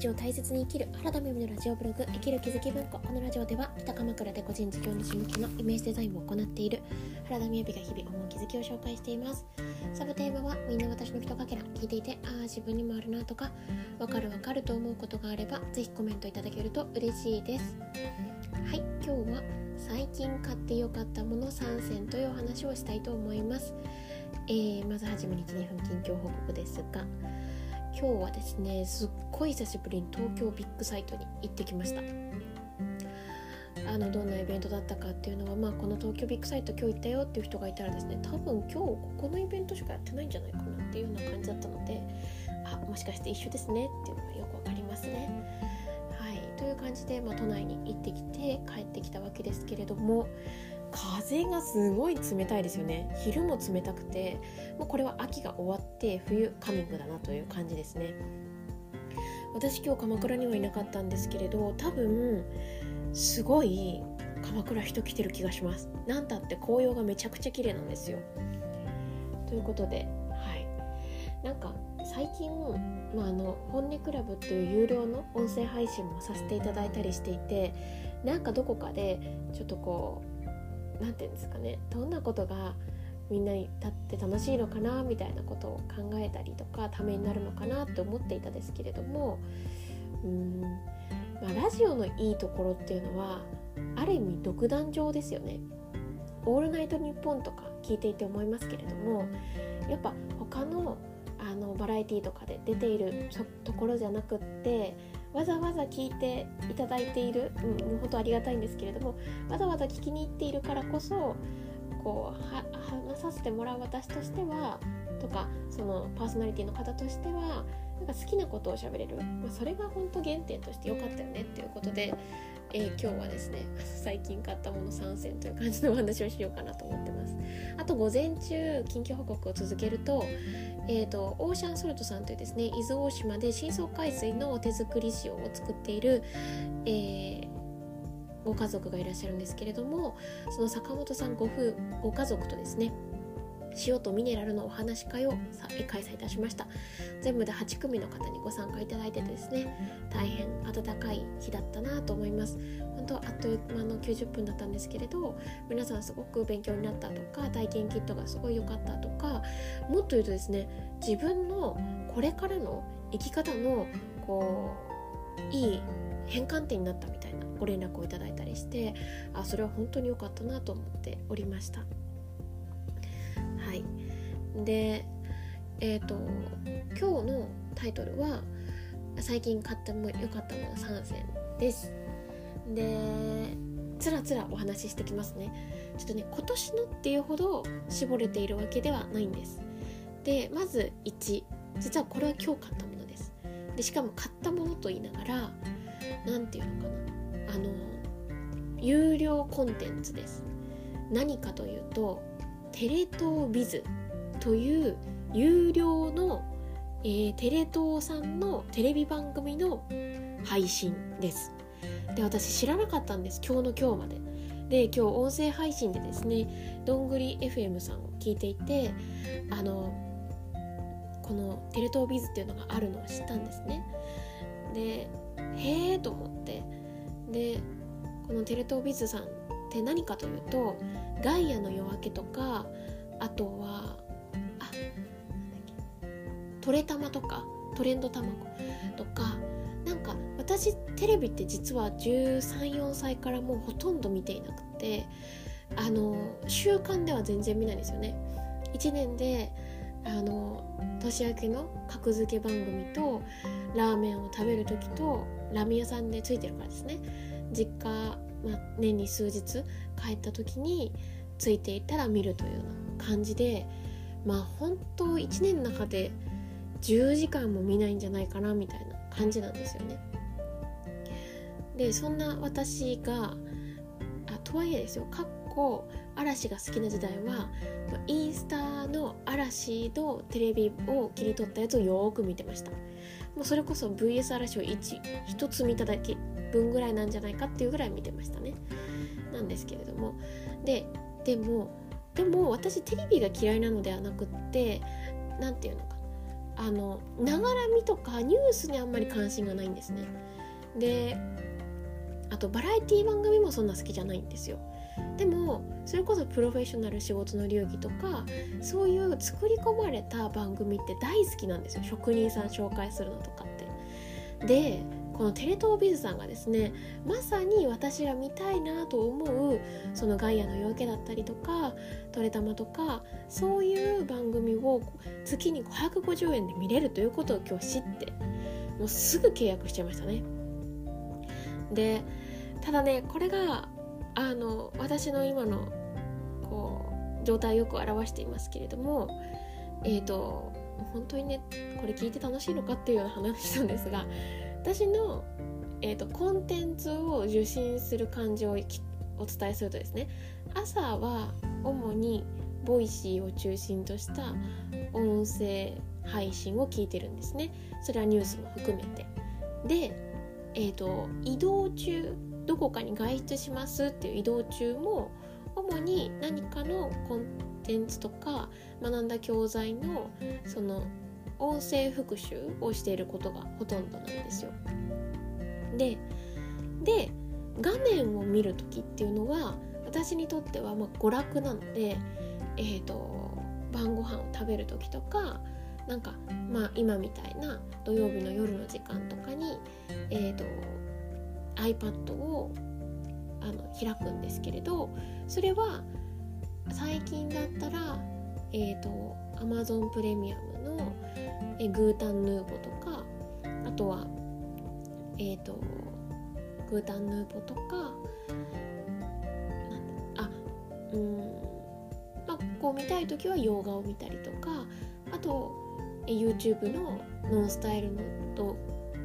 日を大切に生きる原田美美のラジオブログ生きる気づき文庫。このラジオでは北鎌倉で個人事業主向けのイメージデザインを行っている。原田美美が日々思う気づきを紹介しています。サブテーマはみんな私の人かけら聞いていてああ自分にもあるなとかわかるわかると思うことがあればぜひコメントいただけると嬉しいです。はい今日は最近買ってよかったもの3選というお話をしたいと思います。えー、まずはじめに1、2分近況報告ですが今日はですねすっごい久しぶりに東京ビッグサイトに行ってきましたあのどんなイベントだったかっていうのは、まあ、この東京ビッグサイト今日行ったよっていう人がいたらですね多分今日ここのイベントしかやってないんじゃないかなっていうような感じだったのであもしかして一緒ですねっていうのがよくわかりますね。はいという感じで、まあ、都内に行ってきて帰ってきたわけですけれども風がすごい冷たいですよね。昼も冷たくてもうこれは秋が終わって冬カミングだなという感じですね。私今日鎌倉にはいなかったんですけれど多分すごい鎌倉人来てる気がします。なんたって紅葉がめちゃくちゃ綺麗なんですよ。ということではい。なんか最近、まあ、あの本音クラブっていう有料の音声配信もさせていただいたりしていてなんかどこかでちょっとこう何て言うんですかねどんなことがみんなに立って楽しいのかなみたいなことを考えたりとかためになるのかなって思っていたですけれどもうん、まあ、ラジオのいいところっていうのはある意味独壇場ですよね。オールナイトニッポンとか聞いていて思いますけれどもやっぱ他のあのバラエティーとかで出ているところじゃなくってわざわざ聞いていただいている、うん、本当ありがたいんですけれどもわざわざ聞きに行っているからこそこう話させてもらう私としてはとかそのパーソナリティの方としてはなんか好きなことを喋れる、まあ、それが本当原点として良かったよねっていうことでえー、今日はですね 最近買ったもの3選という感じのお話をしようかなと思ってます。あと午前中近況報告を続けると,、えーと、オーシャンソルトさんというですね伊豆大島で深層海水の手作り塩を作っている、えー、ご家族がいらっしゃるんですけれどもその坂本さんご夫ご家族とですね塩とミネラルのお話会を開催いたしました全部で8組の方にご参加いただいててですね大変温かい日だったなと思います本当あっという間の90分だったんですけれど皆さんすごく勉強になったとか体験キットがすごい良かったとかもっと言うとですね自分のこれからの生き方のこういい変換点になったみたいなご連絡をいただいたりしてあそれは本当に良かったなと思っておりました。はい。でえっ、ー、と今日のタイトルは最近買っても良かったもの3選です。でつらつらお話ししてきますね。ちょっとね今年のっていうほど絞れているわけではないんです。でまず1実はこれは今日買ったものです。でしかも買ったものと言いながら何て言うのかな。あの有料コンテンツです。何かというとテレ東ビズという有料の、えー、テレ東さんのテレビ番組の配信です。で私知らなかったんです。今日の今日まで。で今日音声配信でですねどんぐり FM さんを聞いていてあのこのテレ東ビズっていうのがあるのを知ったんですね。でへえと思って。でこのテレ東ビズさんって何かというとガイアの夜明けとかあとはあなんだっけトレタマとかトレンド卵とかなんか私テレビって実は134歳からもうほとんど見ていなくてあの習慣では全然見ないんですよね。1年であの年明けの格付け番組とラーメンを食べる時とラーメン屋さんでついてるからですね。実家ま、年に数日帰った時についていたら見るというような感じでまあ本当1年の中で10時間も見ないんじゃないかなみたいな感じなんですよね。でそんな私があとはいえですよ。かっこ嵐が好きな時代は、インスタの嵐のテレビを切り取ったやつをよく見てました。もうそれこそ VS 嵐を 1, 1つ見ただけ分ぐらいなんじゃないかっていうぐらい見てましたね。なんですけれども。ででもでも私テレビが嫌いなのではなくって何て言うのかあのながらみとかニュースにあんまり関心がないんですね。であとバラエティ番組もそんな好きじゃないんですよ。でもそれこそプロフェッショナル仕事の流儀とかそういう作り込まれた番組って大好きなんですよ。職人さん紹介するのとかって。でこのテレ東ビズさんがですねまさに私が見たいなと思うそのガイアの夜明けだったりとかトレタマとかそういう番組を月に550円で見れるということを今日知ってもうすぐ契約しちゃいましたね。でただねこれがあの私の今のこう状態をよく表していますけれどもえっ、ー、と本当にねこれ聞いて楽しいのかっていうような話なんですが私の、えーと、コンテンツを受信する感じをお伝えするとですね朝は主に Voicy を中心とした音声配信を聞いてるんですね。それはニュースも含めて。で、えーと、移動中どこかに外出しますっていう移動中も主に何かのコンテンツとか学んだ教材のその音声復習をしていることがほとんどなんですよ。でで画面を見る時っていうのは私にとってはま娯楽なので、えーと、晩ご飯を食べる時とかなんかまあ今みたいな土曜日の夜の時間とかに、えーと、iPad をあの開くんですけれどそれは最近だったら、えーと Amazon プレミアムのえグータンヌーボとかあとはえっ、ー、とグータンヌーボとかあうんまあこう見たい時は洋画を見たりとかあとえ YouTube のノンスタイルの動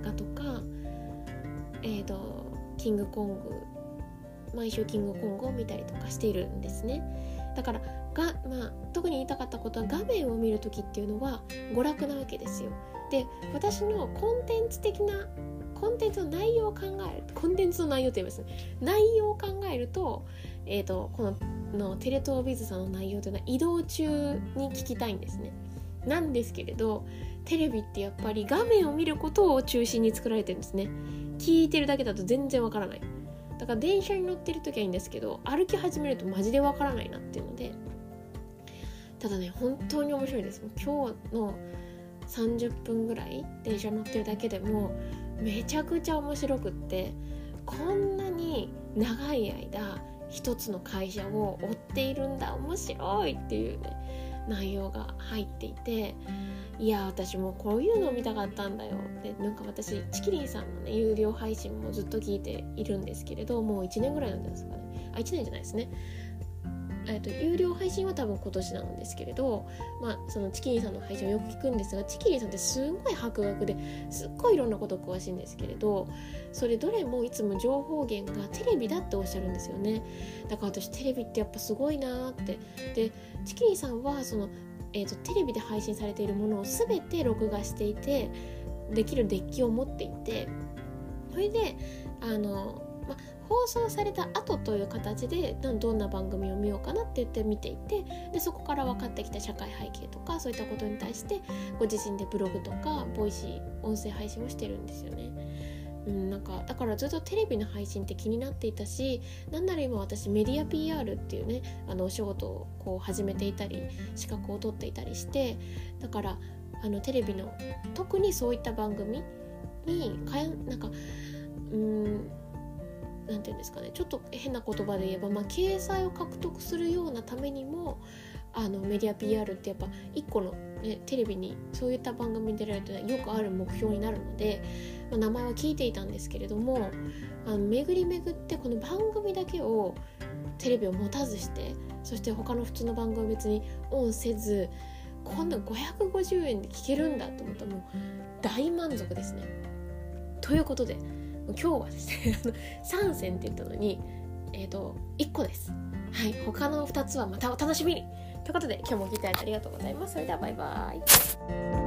画とかえっ、ー、とキングコング毎週キングコングを見たりとかしているんですねだからが、まあ、特に言いたかったことは画面を見る時っていうのは娯楽なわけですよ。で私のコンテンツ的なコンテンツの内容を考えるコンテンツの内容って言いますね内容を考えると,、えーと、こののテレ東ビズさんの内容というのは移動中に聞きたいんですね。なんですけれどテレビってやっぱり画面を見ることを中心に作られてるんですね。聞いてるだけだと全然わからない。だから電車に乗ってる時はいいんですけど歩き始めるとマジでわからないなっていうのでただね本当に面白いです。今日の30分ぐらい電車乗ってるだけでもめちゃくちゃ面白くってこんなに長い間一つの会社を追っているんだ。面白いっていうね。内容が入っていていや私もこういうのを見たかったんだよ。でなんか私チキリンさんのね有料配信もずっと聞いているんですけれどもう1年ぐらいなんですかね。あ1年じゃないですね。えーと、有料配信は多分今年なんですけれど、まあ、そのチキリンさんの配信をよく聞くんですがチキリンさんってすごい博学ですっごいいろんなこと詳しいんですけれどそれどれもいつも情報源がテレビだっておっしゃるんですよね。だから私テレビってやっぱすごいなって。でちきりんさんはその、えーと、とテレビで配信されているものを全て録画していてできるデッキを持っていてそれであのまあ、放送された後という形でどんな番組を見ようかなって言って見ていてでそこから分かってきた社会背景とかそういったことに対してご自身でブログとか Voicy 音声配信をしてるんですよね。うん、なんかだからずっとテレビの配信って気になっていたしなんなら今私メディア PR っていうねあのお仕事をこう始めていたり資格を取っていたりしてだからあのテレビの特にそういった番組にかなんかうん何て言うんですかねちょっと変な言葉で言えば、まあ、掲載を獲得するようなためにもあのメディア PR ってやっぱ一個の、ね、テレビにそういった番組に出られるとよくある目標になるので、まあ、名前は聞いていたんですけれどもあの巡り巡ってこの番組だけをテレビを持たずしてそして他の普通の番組別にオンせずこんな550円で聞けるんだと思ったらもう大満足ですね。ということで今日はですね3選って言ったのにえっ、ー、と1個です。はい他の2つはまたお楽しみに。ということで今日も聞いてありがとうございます。それではバイバイ。